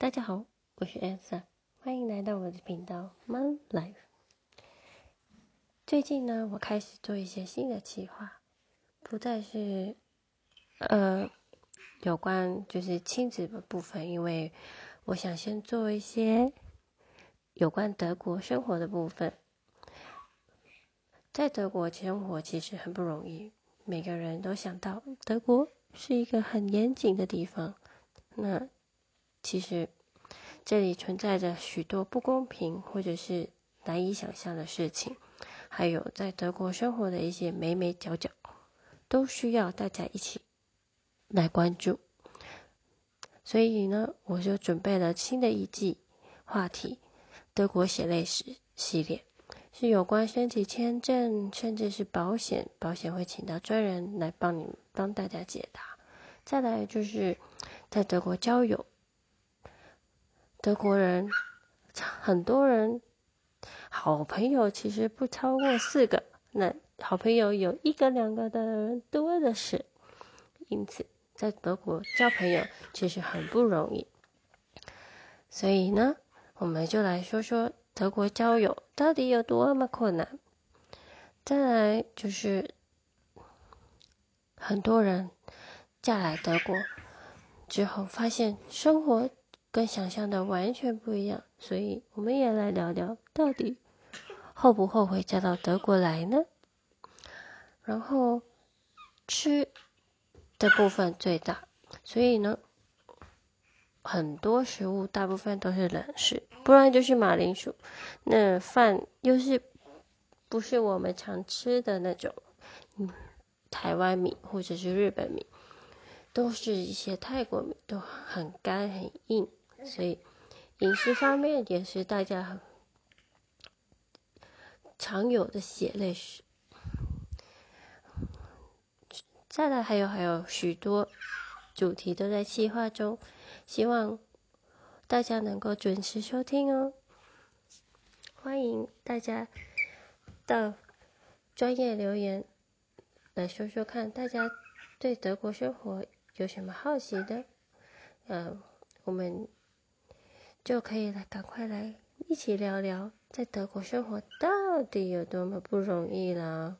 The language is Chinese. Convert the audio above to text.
大家好，我是 Elsa，欢迎来到我的频道 My Life。最近呢，我开始做一些新的计划，不再是呃有关就是亲子的部分，因为我想先做一些有关德国生活的部分。在德国生活其实很不容易，每个人都想到德国是一个很严谨的地方，那。其实，这里存在着许多不公平或者是难以想象的事情，还有在德国生活的一些美美角角，都需要大家一起来关注。所以呢，我就准备了新的一季话题——德国血泪史系列，是有关申请签证，甚至是保险，保险会请到专人来帮你帮大家解答。再来就是在德国交友。德国人，很多人好朋友其实不超过四个，那好朋友有一个两个的人多的是，因此在德国交朋友其实很不容易。所以呢，我们就来说说德国交友到底有多么困难。再来就是很多人嫁来德国之后，发现生活。跟想象的完全不一样，所以我们也来聊聊，到底后不后悔嫁到德国来呢？然后吃的部分最大，所以呢，很多食物大部分都是冷食，不然就是马铃薯。那饭又是不是我们常吃的那种，嗯，台湾米或者是日本米，都是一些泰国米，都很干很硬。所以，饮食方面也是大家很常有的血泪史。再来，还有还有许多主题都在计划中，希望大家能够准时收听哦。欢迎大家到专业留言来说说看，大家对德国生活有什么好奇的？嗯，我们。就可以来，赶快来一起聊聊，在德国生活到底有多么不容易了。